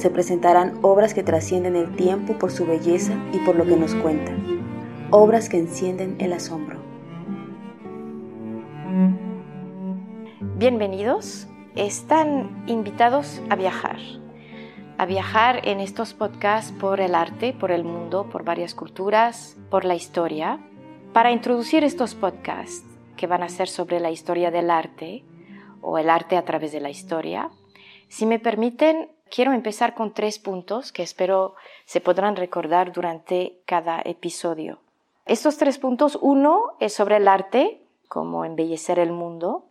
Se presentarán obras que trascienden el tiempo por su belleza y por lo que nos cuentan. Obras que encienden el asombro. Bienvenidos. Están invitados a viajar. A viajar en estos podcasts por el arte, por el mundo, por varias culturas, por la historia. Para introducir estos podcasts que van a ser sobre la historia del arte o el arte a través de la historia, si me permiten, quiero empezar con tres puntos que espero se podrán recordar durante cada episodio. Estos tres puntos, uno es sobre el arte, como embellecer el mundo.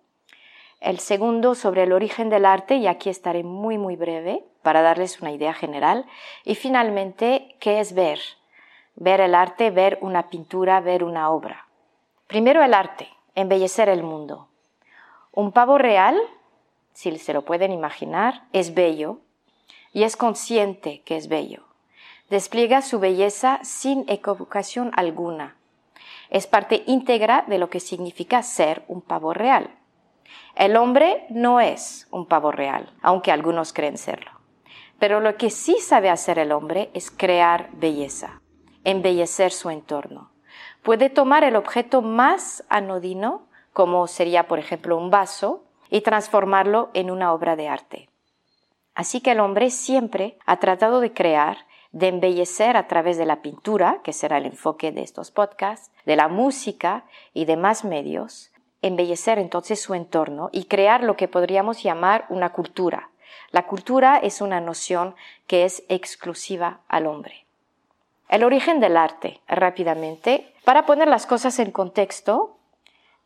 El segundo sobre el origen del arte, y aquí estaré muy muy breve para darles una idea general. Y finalmente, ¿qué es ver? Ver el arte, ver una pintura, ver una obra. Primero el arte, embellecer el mundo. Un pavo real, si se lo pueden imaginar, es bello, y es consciente que es bello. Despliega su belleza sin equivocación alguna. Es parte íntegra de lo que significa ser un pavo real. El hombre no es un pavo real, aunque algunos creen serlo. Pero lo que sí sabe hacer el hombre es crear belleza, embellecer su entorno. Puede tomar el objeto más anodino, como sería por ejemplo un vaso, y transformarlo en una obra de arte. Así que el hombre siempre ha tratado de crear, de embellecer a través de la pintura, que será el enfoque de estos podcasts, de la música y demás medios, embellecer entonces su entorno y crear lo que podríamos llamar una cultura. La cultura es una noción que es exclusiva al hombre. El origen del arte, rápidamente. Para poner las cosas en contexto,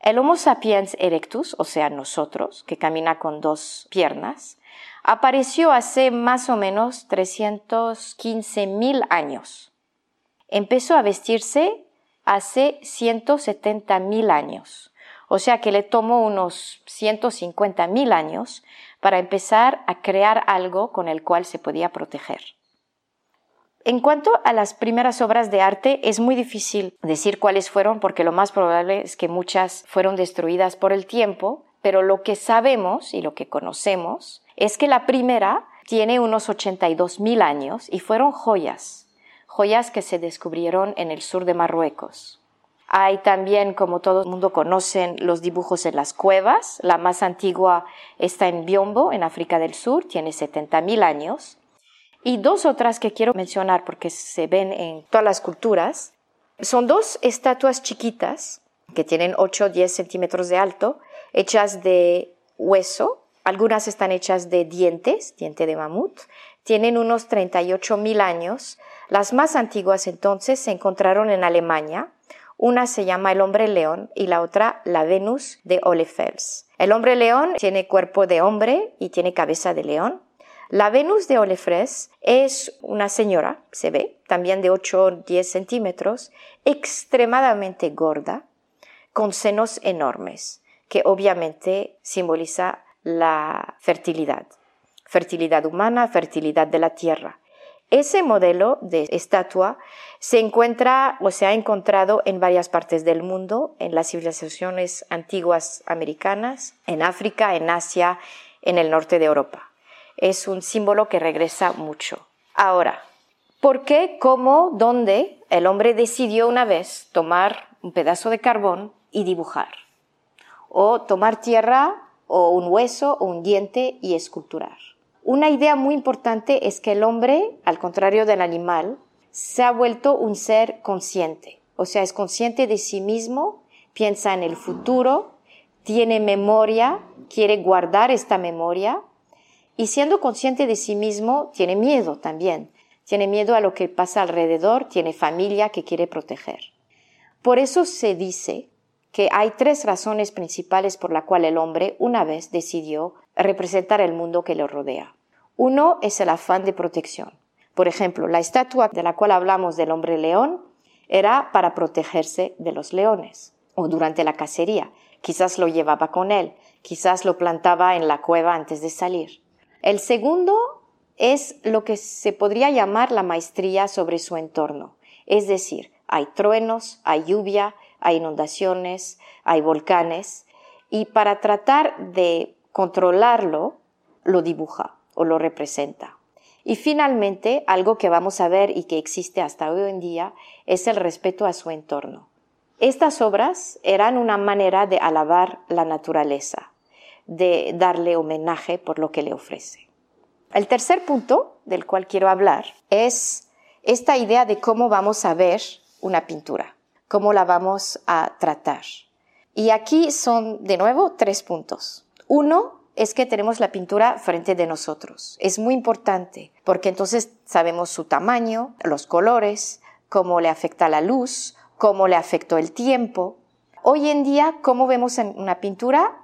el Homo sapiens erectus, o sea, nosotros, que camina con dos piernas, apareció hace más o menos 315 mil años. Empezó a vestirse hace 170 mil años. O sea que le tomó unos 150 mil años para empezar a crear algo con el cual se podía proteger. En cuanto a las primeras obras de arte, es muy difícil decir cuáles fueron porque lo más probable es que muchas fueron destruidas por el tiempo, pero lo que sabemos y lo que conocemos es que la primera tiene unos 82 mil años y fueron joyas, joyas que se descubrieron en el sur de Marruecos. Hay también, como todo el mundo conoce, los dibujos en las cuevas. La más antigua está en Biombo, en África del Sur, tiene 70 mil años. Y dos otras que quiero mencionar porque se ven en todas las culturas. Son dos estatuas chiquitas que tienen 8 o 10 centímetros de alto, hechas de hueso algunas están hechas de dientes, diente de mamut, tienen unos 38 mil años. Las más antiguas entonces se encontraron en Alemania. Una se llama el hombre león y la otra la Venus de Olefels. El hombre león tiene cuerpo de hombre y tiene cabeza de león. La Venus de Olefels es una señora, se ve, también de 8 o 10 centímetros, extremadamente gorda, con senos enormes, que obviamente simboliza la fertilidad, fertilidad humana, fertilidad de la tierra. Ese modelo de estatua se encuentra o se ha encontrado en varias partes del mundo, en las civilizaciones antiguas americanas, en África, en Asia, en el norte de Europa. Es un símbolo que regresa mucho. Ahora, ¿por qué, cómo, dónde el hombre decidió una vez tomar un pedazo de carbón y dibujar? o tomar tierra o un hueso o un diente y esculturar. Una idea muy importante es que el hombre, al contrario del animal, se ha vuelto un ser consciente, o sea, es consciente de sí mismo, piensa en el futuro, tiene memoria, quiere guardar esta memoria y siendo consciente de sí mismo tiene miedo también, tiene miedo a lo que pasa alrededor, tiene familia que quiere proteger. Por eso se dice que hay tres razones principales por la cual el hombre una vez decidió representar el mundo que le rodea. Uno es el afán de protección. Por ejemplo, la estatua de la cual hablamos del hombre león era para protegerse de los leones o durante la cacería. Quizás lo llevaba con él, quizás lo plantaba en la cueva antes de salir. El segundo es lo que se podría llamar la maestría sobre su entorno. Es decir, hay truenos, hay lluvia, hay inundaciones, hay volcanes, y para tratar de controlarlo, lo dibuja o lo representa. Y finalmente, algo que vamos a ver y que existe hasta hoy en día es el respeto a su entorno. Estas obras eran una manera de alabar la naturaleza, de darle homenaje por lo que le ofrece. El tercer punto del cual quiero hablar es esta idea de cómo vamos a ver una pintura, cómo la vamos a tratar. Y aquí son, de nuevo, tres puntos. Uno es que tenemos la pintura frente de nosotros. Es muy importante porque entonces sabemos su tamaño, los colores, cómo le afecta la luz, cómo le afectó el tiempo. Hoy en día, ¿cómo vemos en una pintura?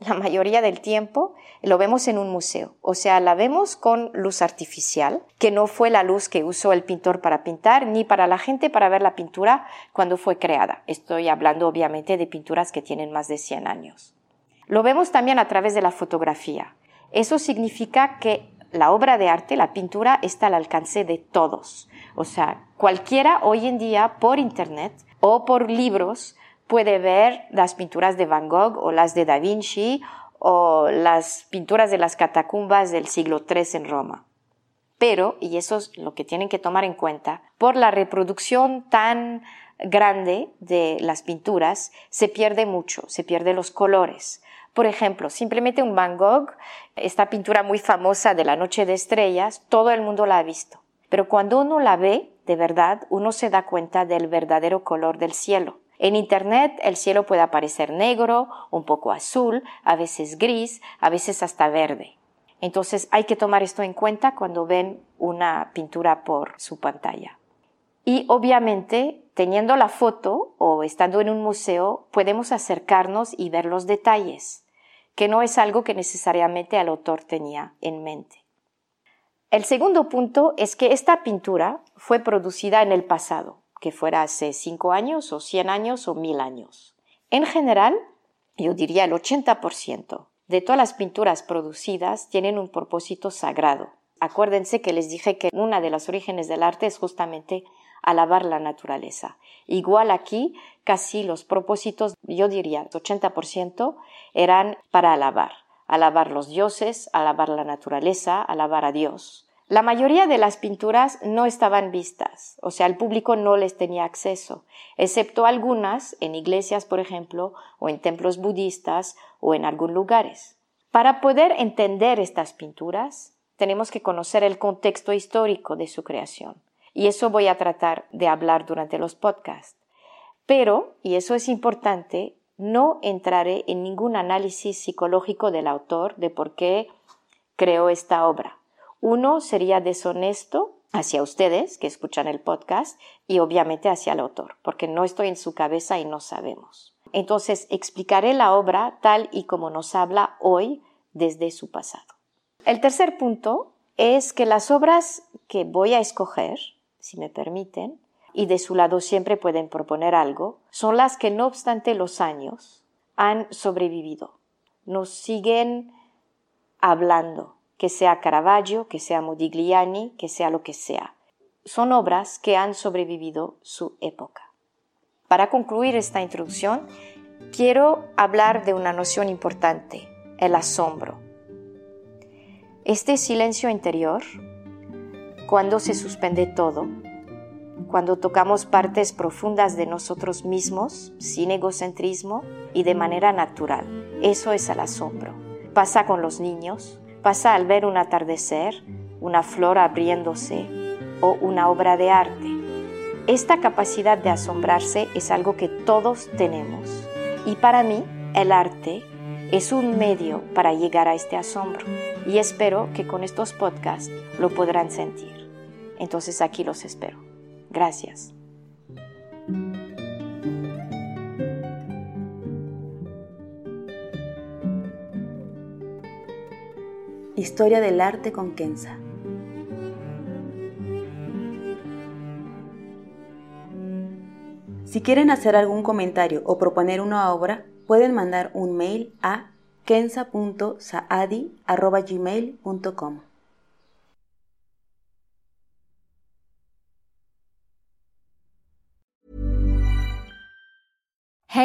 La mayoría del tiempo lo vemos en un museo, o sea, la vemos con luz artificial, que no fue la luz que usó el pintor para pintar, ni para la gente para ver la pintura cuando fue creada. Estoy hablando obviamente de pinturas que tienen más de 100 años. Lo vemos también a través de la fotografía. Eso significa que la obra de arte, la pintura, está al alcance de todos. O sea, cualquiera hoy en día por Internet o por libros puede ver las pinturas de Van Gogh o las de Da Vinci o las pinturas de las catacumbas del siglo III en Roma. Pero, y eso es lo que tienen que tomar en cuenta, por la reproducción tan grande de las pinturas, se pierde mucho, se pierden los colores. Por ejemplo, simplemente un Van Gogh, esta pintura muy famosa de la Noche de Estrellas, todo el mundo la ha visto. Pero cuando uno la ve, de verdad, uno se da cuenta del verdadero color del cielo. En Internet el cielo puede aparecer negro, un poco azul, a veces gris, a veces hasta verde. Entonces hay que tomar esto en cuenta cuando ven una pintura por su pantalla. Y obviamente, teniendo la foto o estando en un museo, podemos acercarnos y ver los detalles, que no es algo que necesariamente el autor tenía en mente. El segundo punto es que esta pintura fue producida en el pasado, que fuera hace cinco años o cien años o mil años. En general, yo diría el 80% de todas las pinturas producidas tienen un propósito sagrado. Acuérdense que les dije que una de los orígenes del arte es justamente alabar la naturaleza. Igual aquí, casi los propósitos, yo diría 80%, eran para alabar. Alabar los dioses, alabar la naturaleza, alabar a Dios. La mayoría de las pinturas no estaban vistas, o sea, el público no les tenía acceso, excepto algunas en iglesias, por ejemplo, o en templos budistas o en algunos lugares. Para poder entender estas pinturas, tenemos que conocer el contexto histórico de su creación, y eso voy a tratar de hablar durante los podcasts. Pero, y eso es importante, no entraré en ningún análisis psicológico del autor de por qué creó esta obra uno sería deshonesto hacia ustedes que escuchan el podcast y obviamente hacia el autor, porque no estoy en su cabeza y no sabemos. Entonces explicaré la obra tal y como nos habla hoy desde su pasado. El tercer punto es que las obras que voy a escoger, si me permiten, y de su lado siempre pueden proponer algo, son las que no obstante los años han sobrevivido, nos siguen hablando, que sea Caravaggio, que sea Modigliani, que sea lo que sea. Son obras que han sobrevivido su época. Para concluir esta introducción, quiero hablar de una noción importante, el asombro. Este silencio interior, cuando se suspende todo, cuando tocamos partes profundas de nosotros mismos, sin egocentrismo y de manera natural. Eso es el asombro. Pasa con los niños, pasa al ver un atardecer, una flor abriéndose o una obra de arte. Esta capacidad de asombrarse es algo que todos tenemos. Y para mí, el arte es un medio para llegar a este asombro. Y espero que con estos podcasts lo podrán sentir. Entonces aquí los espero. Gracias. Historia del arte con Kenza. Si quieren hacer algún comentario o proponer una obra, pueden mandar un mail a kenza.saadi.gmail.com.